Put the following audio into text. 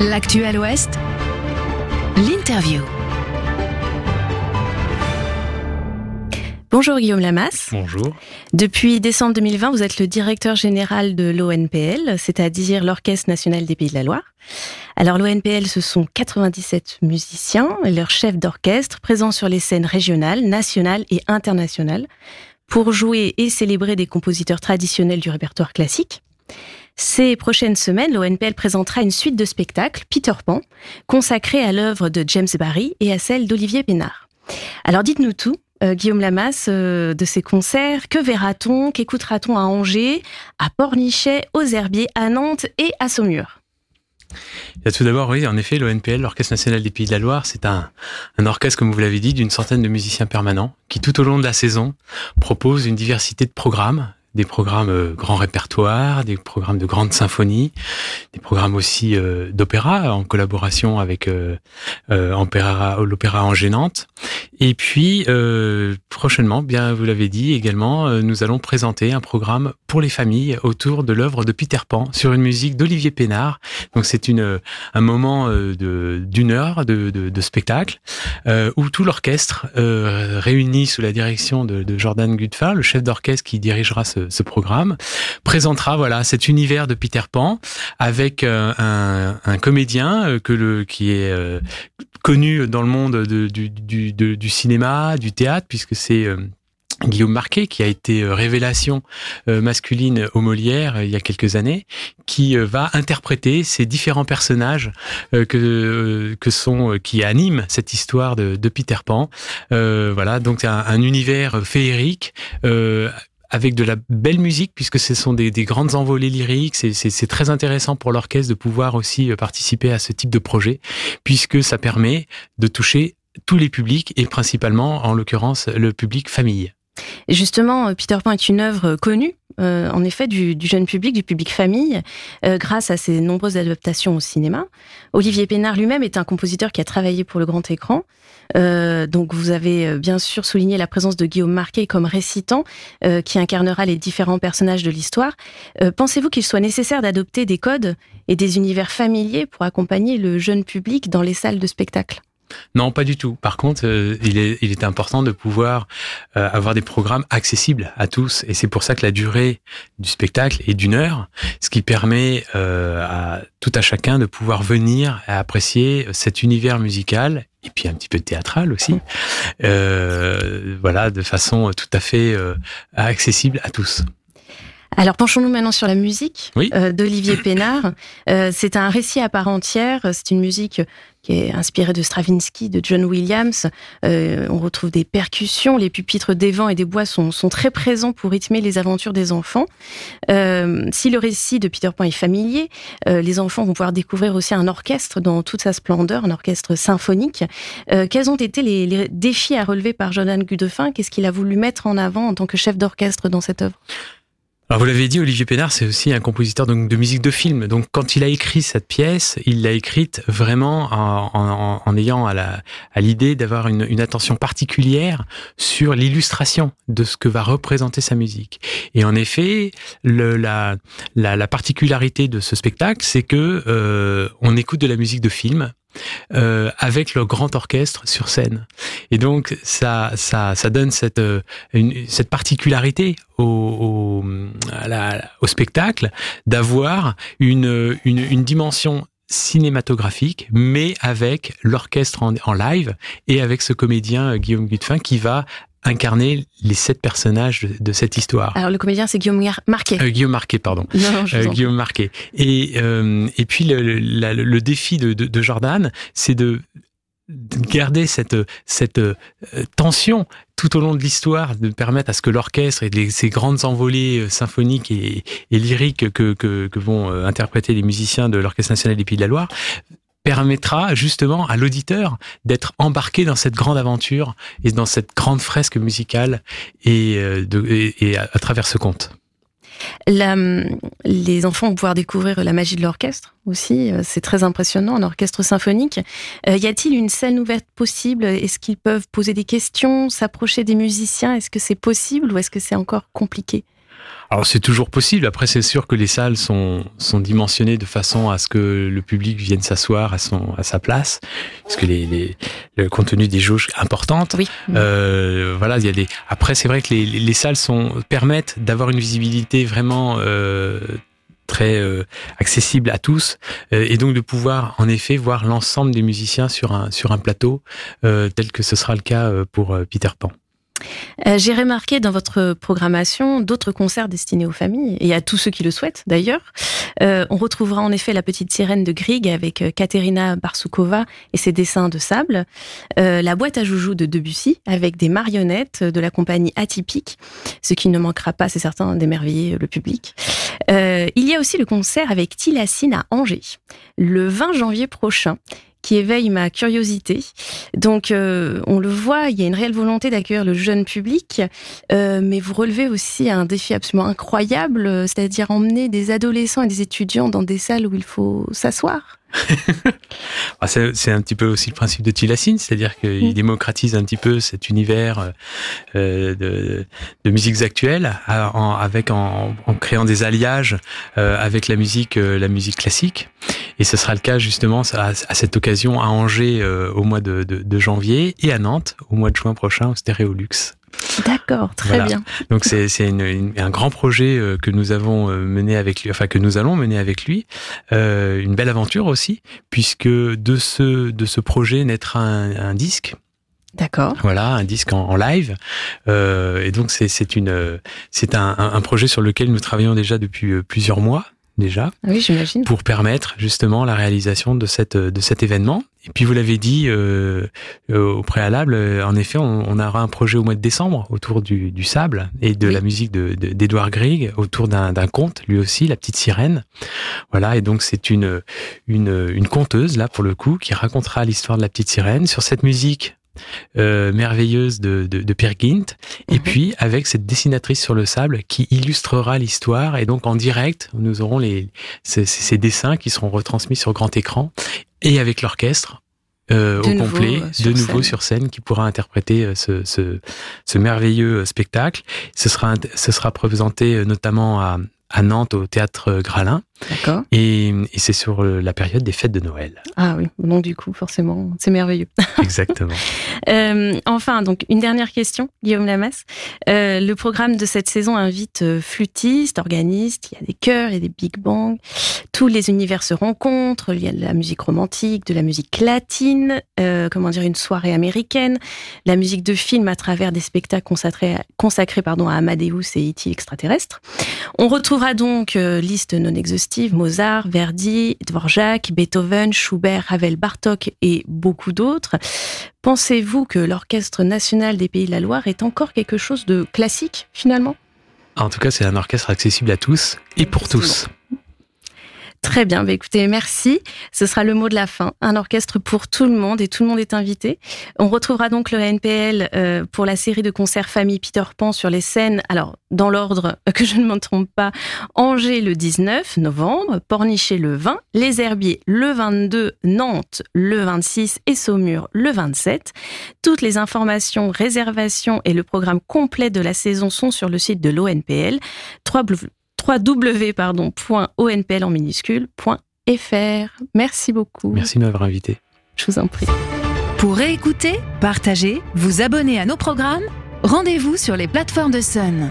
L'actuel Ouest, l'interview. Bonjour Guillaume Lamas. Bonjour. Depuis décembre 2020, vous êtes le directeur général de l'ONPL, c'est-à-dire l'Orchestre national des Pays de la Loire. Alors l'ONPL, ce sont 97 musiciens et leurs chefs d'orchestre présents sur les scènes régionales, nationales et internationales pour jouer et célébrer des compositeurs traditionnels du répertoire classique. Ces prochaines semaines, l'ONPL présentera une suite de spectacles, Peter Pan, consacrée à l'œuvre de James Barry et à celle d'Olivier Pénard. Alors dites-nous tout, euh, Guillaume Lamas, euh, de ces concerts. Que verra-t-on? Qu'écoutera-t-on à Angers, à Pornichet, aux Herbiers, à Nantes et à Saumur? Tout d'abord, oui, en effet, l'ONPL, l'Orchestre national des Pays de la Loire, c'est un, un orchestre, comme vous l'avez dit, d'une centaine de musiciens permanents qui, tout au long de la saison, propose une diversité de programmes des programmes euh, grand répertoire, des programmes de grande symphonie, des programmes aussi euh, d'opéra en collaboration avec euh, euh l'opéra en gênante. Et puis prochainement, bien vous l'avez dit également, nous allons présenter un programme pour les familles autour de l'œuvre de Peter Pan sur une musique d'Olivier Pénard. Donc c'est une un moment de d'une heure de, de, de spectacle où tout l'orchestre réuni sous la direction de, de Jordan Gutfin, le chef d'orchestre qui dirigera ce ce, programme, présentera voilà cet univers de Peter Pan avec euh, un, comédien euh, que le qui est euh, connu dans le monde du, cinéma, du théâtre, puisque c'est Guillaume Marquet, qui a été révélation masculine au Molière il y a quelques années, qui va interpréter ces différents personnages que que sont qui animent cette histoire de, Peter Pan. voilà, donc un, un univers féerique avec de la belle musique, puisque ce sont des, des grandes envolées lyriques. C'est très intéressant pour l'orchestre de pouvoir aussi euh, participer à ce type de projet, puisque ça permet de toucher tous les publics et principalement, en l'occurrence, le public famille. Justement, euh, Peter Pan est une œuvre connue, euh, en effet, du, jeune public, du public famille, euh, grâce à ses nombreuses adaptations au cinéma. Olivier Pénard lui-même est un compositeur qui a travaillé pour le grand écran. donc, vous avez bien sûr souligné la présence de Guillaume Marquet comme récitant, qui incarnera les différents personnages de l'histoire. Pensez-vous qu'il soit nécessaire d'adopter des codes et des univers familiers pour accompagner le jeune public dans les salles de spectacle? Non, pas du tout. Par contre, euh, il, est, important de pouvoir euh, avoir des programmes accessibles à tous. Et c'est pour ça que la durée du spectacle est d'une heure, ce qui permet euh, à tout à chacun de pouvoir venir et apprécier cet univers musical et puis un petit peu théâtral aussi, voilà, de façon tout à fait accessible à tous. Alors penchons-nous maintenant sur la musique euh, d'Olivier Pénard. Euh, c'est un récit à part entière. C'est une musique qui est inspirée de Stravinsky, de John Williams. Euh, on retrouve des percussions. Les pupitres des vents et des bois sont, sont très présents pour rythmer les aventures des enfants. si le récit de Peter Pan est familier, les enfants vont pouvoir découvrir aussi un orchestre dans toute sa splendeur, un orchestre symphonique. quels ont été les, les, défis à relever par Jordan Gudefin? Qu'est-ce qu'il a voulu mettre en avant en tant que chef d'orchestre dans cette œuvre? Alors vous l'avez dit, Olivier Pénard, c'est aussi un compositeur donc, de musique de film. Donc quand il a écrit cette pièce, il l'a écrite vraiment en, en, en ayant à l'idée d'avoir une, une, attention particulière sur l'illustration de ce que va représenter sa musique. Et en effet, le, la, la, la, particularité de ce spectacle, c'est que euh, on écoute de la musique de film euh, avec le grand orchestre sur scène. Et donc ça, ça, ça donne cette, euh, une, cette particularité au, à la, au spectacle d'avoir une, une, une dimension cinématographique, mais avec l'orchestre en, en, live et avec ce comédien euh, Guillaume Gutefin qui va incarner les sept personnages de, cette histoire. Alors le comédien c'est Guillaume Marquet. Euh, Guillaume Marquet, pardon. Non, euh, Guillaume Marquet. Et euh, et puis le, le, le défi de, de, de Jordan, c'est de garder cette cette euh, tension tout au long de l'histoire, de permettre à ce que l'orchestre et ces grandes envolées euh, symphoniques et, lyriques que, que, que, vont interpréter les musiciens de l'Orchestre national des Pays de la Loire permettra justement à l'auditeur d'être embarqué dans cette grande aventure et dans cette grande fresque musicale et, euh, à, travers ce conte. La, les enfants vont pouvoir découvrir la magie de l'orchestre aussi. Euh, c'est très impressionnant, un orchestre symphonique. Euh, y a-t-il une scène ouverte possible? Est-ce qu'ils peuvent poser des questions, s'approcher des musiciens? Est-ce que c'est possible ou est-ce que c'est encore compliqué? Alors c'est toujours possible. Après, c'est sûr que les salles sont, sont dimensionnées de façon à ce que le public vienne s'asseoir à son à sa place, parce que les, les le contenu des jauges importantes. Oui. Euh, voilà, il y a des. Après, c'est vrai que les, les salles sont permettent d'avoir une visibilité vraiment euh, très euh, accessible à tous euh, et donc de pouvoir en effet voir l'ensemble des musiciens sur un sur un plateau euh, tel que ce sera le cas euh, pour euh, Peter Pan. Euh, J'ai remarqué dans votre programmation d'autres concerts destinés aux familles et à tous ceux qui le souhaitent d'ailleurs. Euh, on retrouvera en effet la petite sirène de Grieg avec euh, Katerina Barsukova et ses dessins de sable, la boîte à joujoux de Debussy avec des marionnettes de la compagnie Atypique, ce qui ne manquera pas, c'est certain, d'émerveiller le public. Il y a aussi le concert avec Tilacine à Angers, le 20 janvier prochain qui éveille ma curiosité. Donc, euh, on le voit, il y a une réelle volonté d'accueillir le jeune public, euh, mais vous relevez aussi un défi absolument incroyable, euh, c'est-à-dire emmener des adolescents et des étudiants dans des salles où il faut s'asseoir. Ah, c'est un petit peu aussi le principe de Tilacine, c'est-à-dire qu'il Mm. démocratise un petit peu cet univers euh, de, de musiques actuelles, à- en, avec en, en créant des alliages euh, avec la musique, euh, la musique classique. Et ce sera le cas justement à, à cette occasion à Angers euh, au mois de, de- de janvier et à Nantes au mois de juin prochain au Stéréolux. D'accord, très Voilà. bien. Donc c'est un grand projet euh, que nous avons euh, mené avec lui, enfin que nous allons mener avec lui, Euh, une belle aventure aussi, puisque de ce de ce projet naîtra un, un disque, D'accord. voilà, un disque en, en live, Euh, et donc c'est c'est une c'est un, un- un projet sur lequel nous travaillons déjà depuis euh, plusieurs mois déjà Oui, j'imagine. pour permettre justement la réalisation de cette de cet événement. Et puis vous l'avez dit euh, euh, au préalable, euh, en effet, on, on aura un projet au mois de décembre autour du, du sable et de Oui. la musique de de- d'Edouard Grieg autour d'un d'un conte, lui aussi, la petite sirène. Voilà, et donc c'est une une une conteuse là pour le coup qui racontera l'histoire de la petite sirène sur cette musique. Euh, merveilleuse de, de, de Peer Gynt, et Mhm. puis avec cette dessinatrice sur le sable qui illustrera l'histoire et donc en direct nous aurons les, ces, dessins qui seront retransmis sur grand écran et avec l'orchestre euh, au complet, euh, de nouveau scène. sur scène, qui pourra interpréter ce, ce, ce merveilleux spectacle. Ce sera, ce sera présenté notamment à, à Nantes au théâtre Gralin. Et, et c'est sur euh, la période des fêtes de Noël. Ah oui, donc du coup, forcément, c'est merveilleux. Exactement. Euh, enfin, donc une dernière question, Guillaume Lamas. Euh, le programme de cette saison invite euh, flûtistes, organistes, il y a des chœurs, il y a des big bangs. Tous les univers se rencontrent. Il y a de la musique romantique, de la musique latine, euh, comment dire, une soirée américaine, la musique de film à travers des spectacles consacrés, à- consacrés pardon, à Amadeus et E.T. extraterrestre. On retrouvera donc liste non exhaustive Mozart, Verdi, Dvorak, Beethoven, Schubert, Ravel, Bartok et beaucoup d'autres. Pensez-vous que l'Orchestre national des Pays de la Loire est encore quelque chose de classique finalement? En tout cas, c'est un orchestre accessible à tous et pour tous. Très bien, bah écoutez, merci. Ce sera le mot de la fin. Un orchestre pour tout le monde et tout le monde est invité. On retrouvera donc le NPL euh, pour la série de concerts Famille Peter Pan sur les scènes. Alors, dans l'ordre que je ne me trompe pas, Angers le 19 novembre, Pornichet le 20, Les Herbiers le 22, Nantes le 26 et Saumur le 27. Toutes les informations, réservations et le programme complet de la saison sont sur le site de l'ONPL www.onpl en minuscule.fr. Merci beaucoup. Merci de m'avoir invité. Je vous en prie. Pour réécouter, partager, vous abonner à nos programmes, rendez-vous sur les plateformes de Sun.